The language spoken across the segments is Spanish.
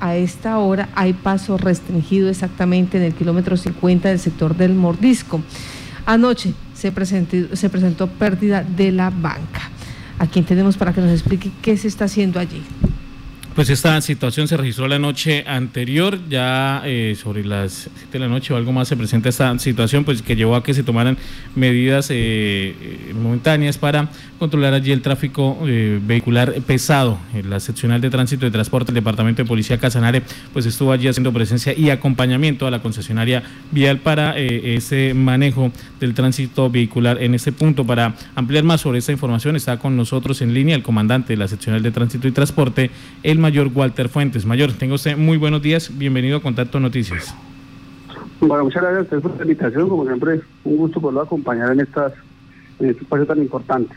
a esta hora hay paso restringido exactamente en el kilómetro 50 del sector del Mordisco. Anoche se presentó, se presentó pérdida de la banca. ¿A quién tenemos para que nos explique qué se está haciendo allí? Pues esta situación se registró la noche anterior, ya eh, sobre las 7 de la noche o algo más se presenta esta situación, pues que llevó a que se tomaran medidas eh, eh, momentáneas para controlar allí el tráfico vehicular pesado. La seccional de tránsito y transporte del Departamento de Policía Casanare, pues estuvo allí haciendo presencia y acompañamiento a la concesionaria vial para ese manejo del tránsito vehicular en este punto. Para ampliar más sobre esta información está con nosotros en línea el comandante de la seccional de tránsito y transporte, el mayor Walter Fuentes. Mayor, tengo usted muy buenos días, bienvenido a Contacto Noticias. Bueno, muchas gracias a usted por la invitación, como siempre, un gusto poderlo acompañar en, estas, en este espacio tan importante.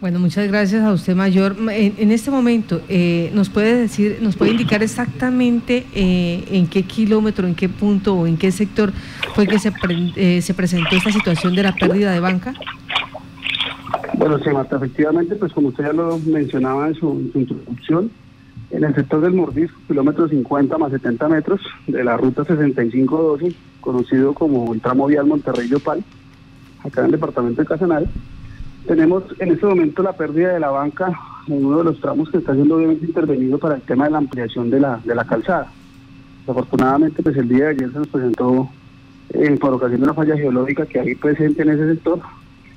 Bueno, muchas gracias a usted, Mayor. En, este momento, eh, ¿nos puede decir, nos puede indicar exactamente eh, en qué kilómetro, en qué punto o en qué sector fue que se, eh, se presentó esta situación de la pérdida de banca? Bueno, sí, Marta, efectivamente, pues como usted ya lo mencionaba en su, introducción, en el sector del Mordisco, kilómetro 50 más 70 metros de la ruta 6512, conocido como el tramo vial Monterrey-Yopal, acá en el departamento de Casanare, tenemos en este momento la pérdida de la banca en uno de los tramos que está siendo obviamente intervenido para el tema de la ampliación de la, de la calzada. Afortunadamente, pues el día de ayer se nos presentó, eh, por ocasión de una falla geológica que hay presente en ese sector,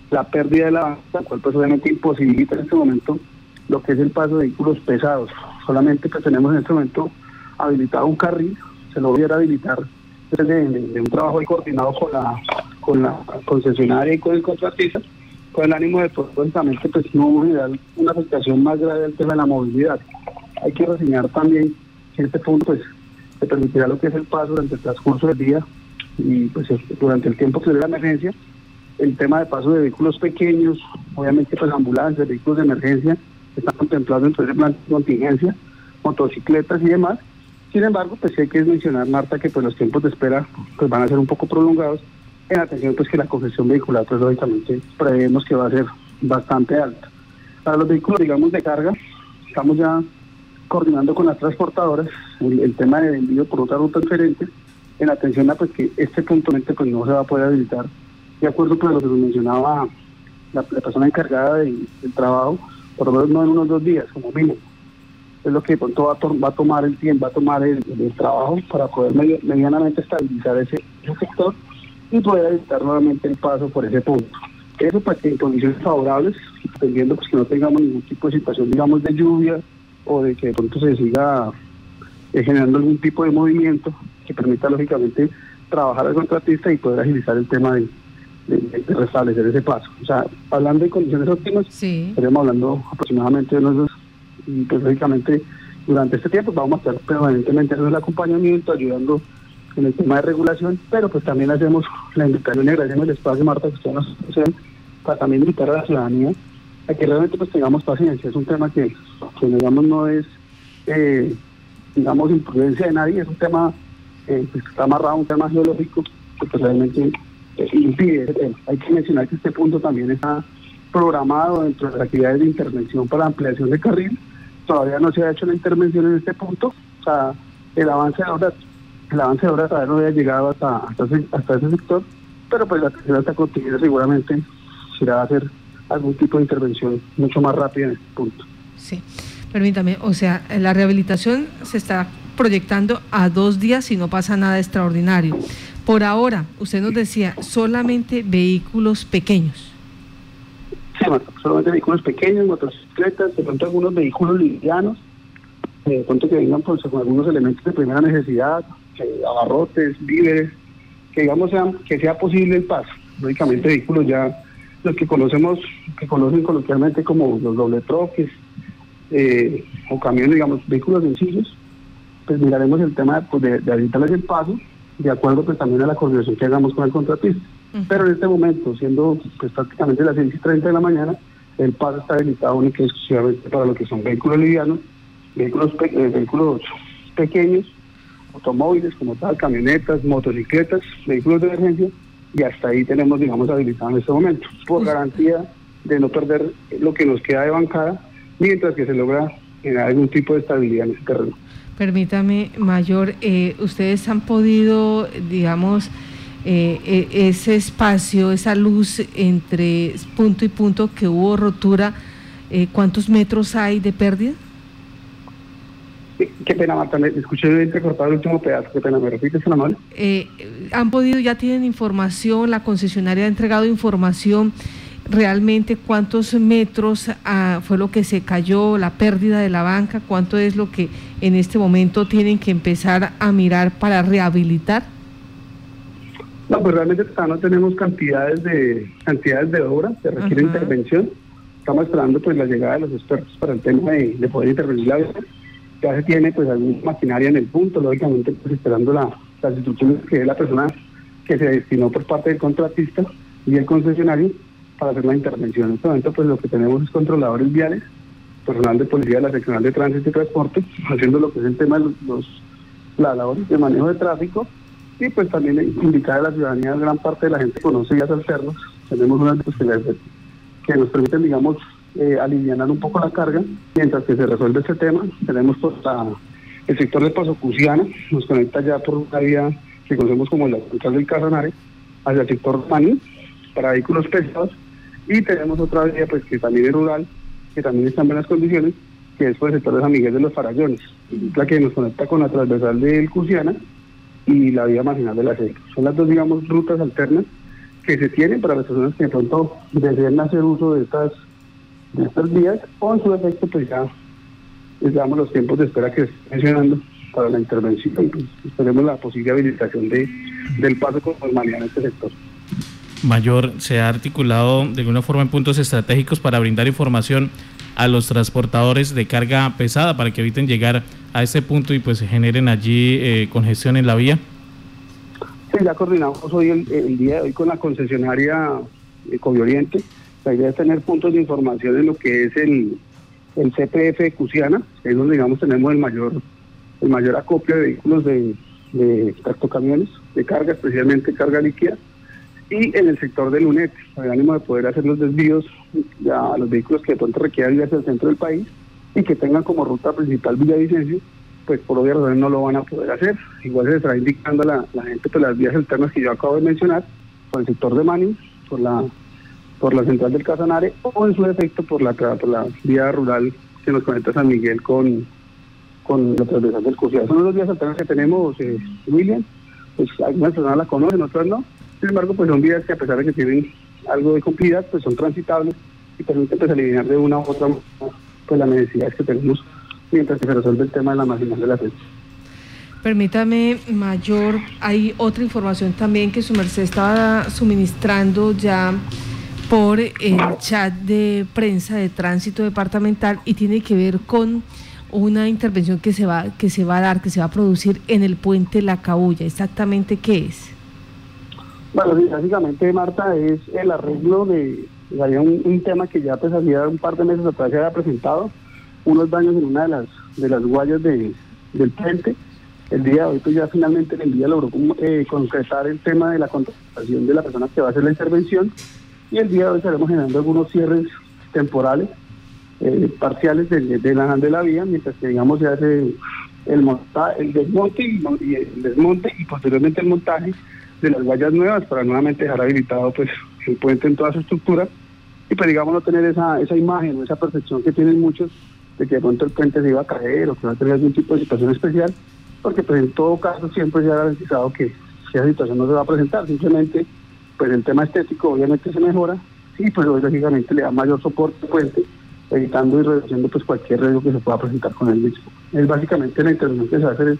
la pérdida de la banca, cual pues obviamente imposibilita en este momento lo que es el paso de vehículos pesados. Solamente que tenemos en este momento habilitado un carril, se lo voy a habilitar desde de, un trabajo coordinado con la, con la concesionaria y con el contratista, con el ánimo de pues, pues no generar una afectación más grave al tema de la movilidad. Hay que reseñar también que este punto pues se permitirá lo que es el paso durante el transcurso del día y pues durante el tiempo que dure la emergencia el tema de paso de vehículos pequeños, obviamente pues ambulancias, vehículos de emergencia, están contemplados dentro de plan de contingencia, motocicletas y demás. Sin embargo, pues hay que mencionar, Marta, que pues los tiempos de espera pues van a ser un poco prolongados, en atención pues que la congestión vehicular pues lógicamente prevemos que va a ser bastante alta. Para los vehículos, digamos, de carga, estamos ya coordinando con las transportadoras el, tema de envío por otra ruta diferente, en atención a pues que este punto pues no se va a poder habilitar de acuerdo con lo que nos mencionaba la, persona encargada del trabajo, por lo menos no en unos dos días, como mínimo. Es lo que pronto va a, tomar el tiempo, va a tomar el, trabajo para poder medianamente estabilizar ese, sector y poder evitar nuevamente el paso por ese punto. Eso para que en condiciones favorables, dependiendo pues, que no tengamos ningún tipo de situación, digamos, de lluvia o de que de pronto se siga eh, generando algún tipo de movimiento que permita, lógicamente, trabajar al contratista y poder agilizar el tema de, de, restablecer ese paso. O sea, hablando de condiciones óptimas, estaríamos hablando aproximadamente de unos y pues lógicamente durante este tiempo vamos a estar permanentemente en el acompañamiento, ayudando en el tema de regulación, pero pues también hacemos la invitación y agradecemos el espacio, Marta, que ustedes nos hacen, para también invitar a la ciudadanía a que realmente pues tengamos paciencia. Es un tema que, que digamos, no es, eh, digamos, imprudencia de nadie, es un tema eh, que está amarrado a un tema geológico que pues realmente impide Hay que mencionar que este punto también está programado dentro de las actividades de intervención para ampliación de carril. Todavía no se ha hecho la intervención en este punto. O sea, el avance de obras, el avance de obras todavía no había llegado hasta, hasta, ese, sector, pero pues la tercera está continua seguramente será hacer algún tipo de intervención mucho más rápida en este punto. Sí, permítame, o sea, la rehabilitación se está proyectando a dos días si no pasa nada extraordinario. Por ahora, usted nos decía, solamente vehículos pequeños. Sí, solamente vehículos pequeños, motocicletas, de pronto algunos vehículos livianos, de pronto que vengan pues, con algunos elementos de primera necesidad, abarrotes, víveres, que digamos sean, que sea posible el paso. Lógicamente vehículos ya, los que conocemos, que conocen coloquialmente como los doble troques, eh, o camiones, digamos, vehículos sencillos, pues miraremos el tema pues, de, de el paso de acuerdo pues también a la coordinación que hagamos con el contratista. Pero en este momento, siendo pues prácticamente las 6 y 30 de la mañana, el paso está habilitado únicamente exclusivamente para lo que son vehículos livianos, vehículos, eh, vehículos pequeños, automóviles como tal, camionetas, motocicletas, vehículos de emergencia, y hasta ahí tenemos, digamos, habilitado en este momento, por garantía de no perder lo que nos queda de bancada, mientras que se logra generar algún tipo de estabilidad en ese terreno. Permítame, Mayor, eh, ustedes han podido, digamos, eh, e, ese espacio, esa luz entre punto y punto que hubo rotura, eh, ¿cuántos metros hay de pérdida? Qué pena, Marta, me escuché entrecortado el último pedazo. Qué pena, ¿me repites, mal? Eh, ¿Han podido, ya tienen información, la concesionaria ha entregado información realmente cuántos metros ah, fue lo que se cayó, la pérdida de la banca, cuánto es lo que en este momento tienen que empezar a mirar para rehabilitar? No, pues realmente no tenemos cantidades de cantidades de obra que requiere intervención. Estamos esperando pues la llegada de los expertos para el tema de, poder intervenir la vida ya se tiene pues alguna maquinaria en el punto, lógicamente pues esperando la, las instrucciones que la persona que se destinó por parte del contratista y el concesionario para hacer la intervención. En este momento pues lo que tenemos es controladores viales, personal de policía de la seccional de tránsito y transporte, haciendo lo que es el tema de los, de manejo de tráfico y pues también indicar a la ciudadanía, gran parte de la gente conoce vías alternas, tenemos unas pues, que nos permiten digamos eh, aliviar un poco la carga. Mientras que se resuelve este tema, tenemos pues, el sector de Paso Cusiana, nos conecta ya por una vía que conocemos como la central del Casanare, hacia el sector Maní, para vehículos pesados, y tenemos otra vía pues que es rural, que también está en buenas condiciones, que es por el sector de San Miguel de los Farallones, la que nos conecta con la transversal del Cusiana y la vía marginal de la Sierra. Son las dos, digamos, rutas alternas que se tienen para las personas que de pronto deseen hacer uso de estas días, o en su efecto, pues ya damos los tiempos de espera que estoy mencionando para la intervención. Pues, esperemos la posible habilitación de, del paso con normalidad en este sector. Mayor, ¿se ha articulado de alguna forma en puntos estratégicos para brindar información a los transportadores de carga pesada para que eviten llegar a este punto y pues se generen allí eh, congestión en la vía? Sí, ya coordinamos hoy el, día de hoy con la concesionaria eh, Oriente la idea es tener puntos de información en lo que es el, el CPF de Cusiana, es donde digamos tenemos el mayor, el mayor acopio de vehículos de, de tractocamiones, de carga, especialmente carga líquida, y en el sector del UNET, el ánimo de poder hacer los desvíos a los vehículos que de pronto requieran ir hacia el centro del país y que tengan como ruta principal Villavicencio, pues por obvias razones no lo van a poder hacer. Igual se estará indicando a la, gente por las vías alternas que yo acabo de mencionar, por el sector de Mani, por la por la central del Casanare o en su defecto por la, por la vía rural que nos conecta San Miguel con, con la transversal del Cusiá. Son los vías alternas que tenemos, eh, William, pues algunas personas la conocen, otras no. Sin embargo, pues son vías que a pesar de que tienen algo de complejidad, pues son transitables y permiten pues eliminar de una u otra pues las necesidades que tenemos mientras se resuelve el tema de la marginal de la fecha. Permítame, Mayor, hay otra información también que su merced estaba suministrando ya por el chat de prensa de tránsito departamental y tiene que ver con una intervención que se va que se va a dar, que se va a producir en el puente La Cabulla. ¿Exactamente qué es? Bueno, básicamente Marta es el arreglo de había un, tema que ya pues hacía un par de meses atrás se había presentado, unos daños en una de las de las guayas de, del puente. El día de hoy pues ya finalmente el día logró eh, concretar el tema de la contratación de la persona que va a hacer la intervención y el día de hoy estaremos generando algunos cierres temporales, eh, parciales de, la, de la vía, mientras que digamos se hace el desmonte y, el desmonte y posteriormente el montaje de las vallas nuevas para nuevamente dejar habilitado pues el puente en toda su estructura. Y pues digamos no tener esa, esa imagen o esa percepción que tienen muchos de que de pronto el puente se iba a caer o que va a tener algún tipo de situación especial, porque pues en todo caso siempre se ha garantizado que esa situación no se va a presentar, simplemente pues el tema estético obviamente se mejora y pues lógicamente le da mayor soporte al puente, evitando y reduciendo pues cualquier riesgo que se pueda presentar con el mismo. Es básicamente la intervención que se va a hacer eh,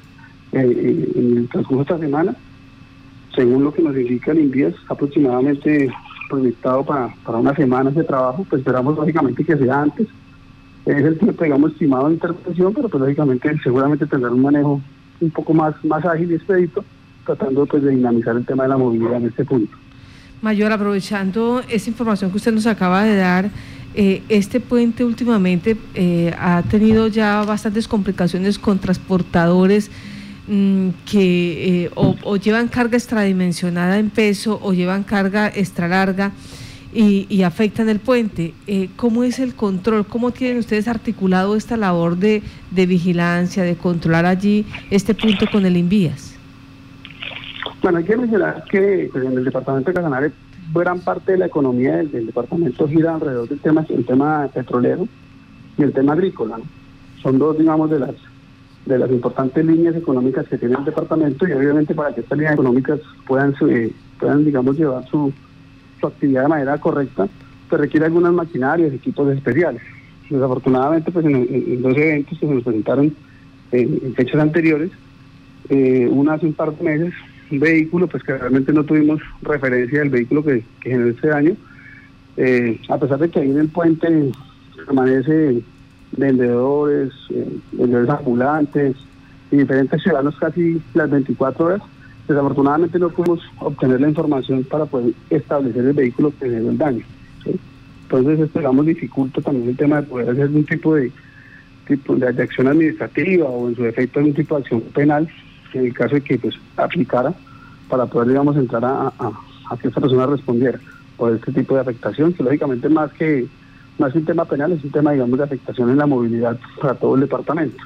eh, en el transcurso de esta semana, según lo que nos indica el INVIES, aproximadamente proyectado para, para unas semanas de trabajo, pues esperamos lógicamente que sea antes. Es el tiempo, digamos, estimado de intervención, pero pues lógicamente seguramente tendrá un manejo un poco más, más ágil y expedito, tratando pues de dinamizar el tema de la movilidad en este punto. Mayor, aprovechando esa información que usted nos acaba de dar, eh, este puente últimamente eh, ha tenido ya bastantes complicaciones con transportadores que eh, o, llevan carga extradimensionada en peso o llevan carga extra larga y, afectan el puente. Eh, ¿Cómo es el control? ¿Cómo tienen ustedes articulado esta labor de, vigilancia, de controlar allí este punto con el Invías? Bueno, hay que mencionar que pues, en el departamento de Casanare gran parte de la economía del, departamento gira alrededor del tema, el tema petrolero y el tema agrícola. Son dos, digamos, de las de las importantes líneas económicas que tiene el departamento y obviamente para que estas líneas económicas puedan, eh, puedan digamos, llevar su, su actividad de manera correcta, pues requiere algunas maquinarias, equipos especiales. Desafortunadamente, pues en, dos eventos que se nos presentaron en, fechas anteriores, eh, una hace un par de meses, un vehículo, pues que realmente no tuvimos referencia del vehículo que, generó este daño, eh, a pesar de que ahí en el puente permanece vendedores, eh, vendedores ambulantes y diferentes ciudadanos casi las 24 horas, desafortunadamente no pudimos obtener la información para poder establecer el vehículo que generó el daño. Entonces, esperamos dificulta también el tema de poder hacer algún tipo de tipo de, acción administrativa o en su defecto algún tipo de acción penal en el caso de que pues aplicara para poder digamos entrar a, a que esta persona respondiera por este tipo de afectación que lógicamente más que no es un tema penal, es un tema, digamos, de afectación en la movilidad para todo el departamento.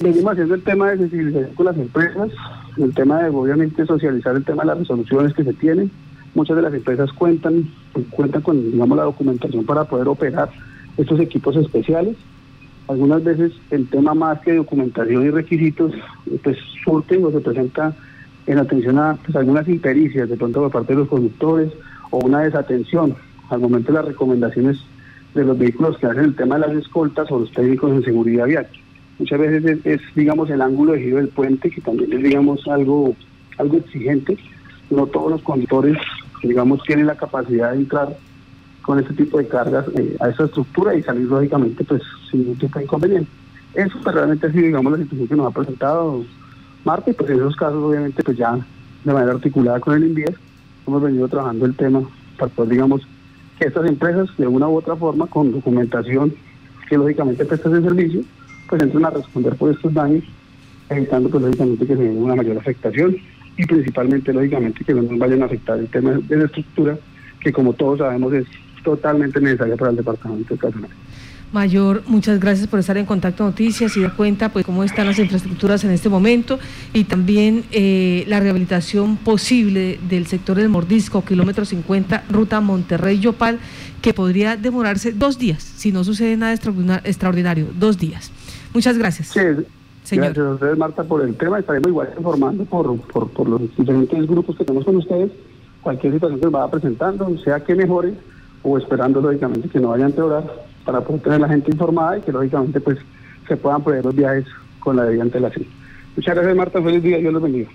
Venimos haciendo el tema de sensibilización con las empresas, el tema de, obviamente, socializar el tema de las resoluciones que se tienen. Muchas de las empresas cuentan, cuentan con, digamos, la documentación para poder operar estos equipos especiales. Algunas veces el tema más que documentación y requisitos, pues surten o se presenta en atención a pues, algunas impericias de pronto por parte de los conductores o una desatención al momento de las recomendaciones de los vehículos que hacen el tema de las escoltas o los técnicos en seguridad vial. Muchas veces es, digamos, el ángulo de giro del puente, que también es, digamos, algo, algo exigente. No todos los conductores, digamos, tienen la capacidad de entrar con este tipo de cargas eh, a esa estructura y salir, lógicamente, pues, sin ningún tipo de inconveniente. Eso pues, realmente ha sido, digamos, la situación que nos ha presentado Marta, y pues en esos casos, obviamente, pues ya de manera articulada con el INVIES, hemos venido trabajando el tema para poder, digamos, estas empresas, de una u otra forma, con documentación que lógicamente prestan el servicio, pues entran a responder por estos daños, evitando pues lógicamente que se den una mayor afectación y principalmente lógicamente que no nos vayan a afectar el tema de la estructura, que como todos sabemos es totalmente necesaria para el departamento de Casanare. Mayor, muchas gracias por estar en contacto Noticias y dar cuenta pues cómo están las infraestructuras en este momento y también eh, la rehabilitación posible del sector del Mordisco, kilómetro 50, ruta Monterrey-Yopal, que podría demorarse dos días, si no sucede nada extraordinario, dos días. Muchas gracias. Sí, Gracias a ustedes, Marta, por el tema. Estaremos igual informando por, por, por los diferentes grupos que tenemos con ustedes. Cualquier situación que nos vaya presentando, sea que mejore o esperando, lógicamente, que no vaya a empeorar para poder tener la gente informada y que lógicamente pues se puedan poner los viajes con la debida antelación. Muchas gracias Marta, feliz día, Dios los bendiga.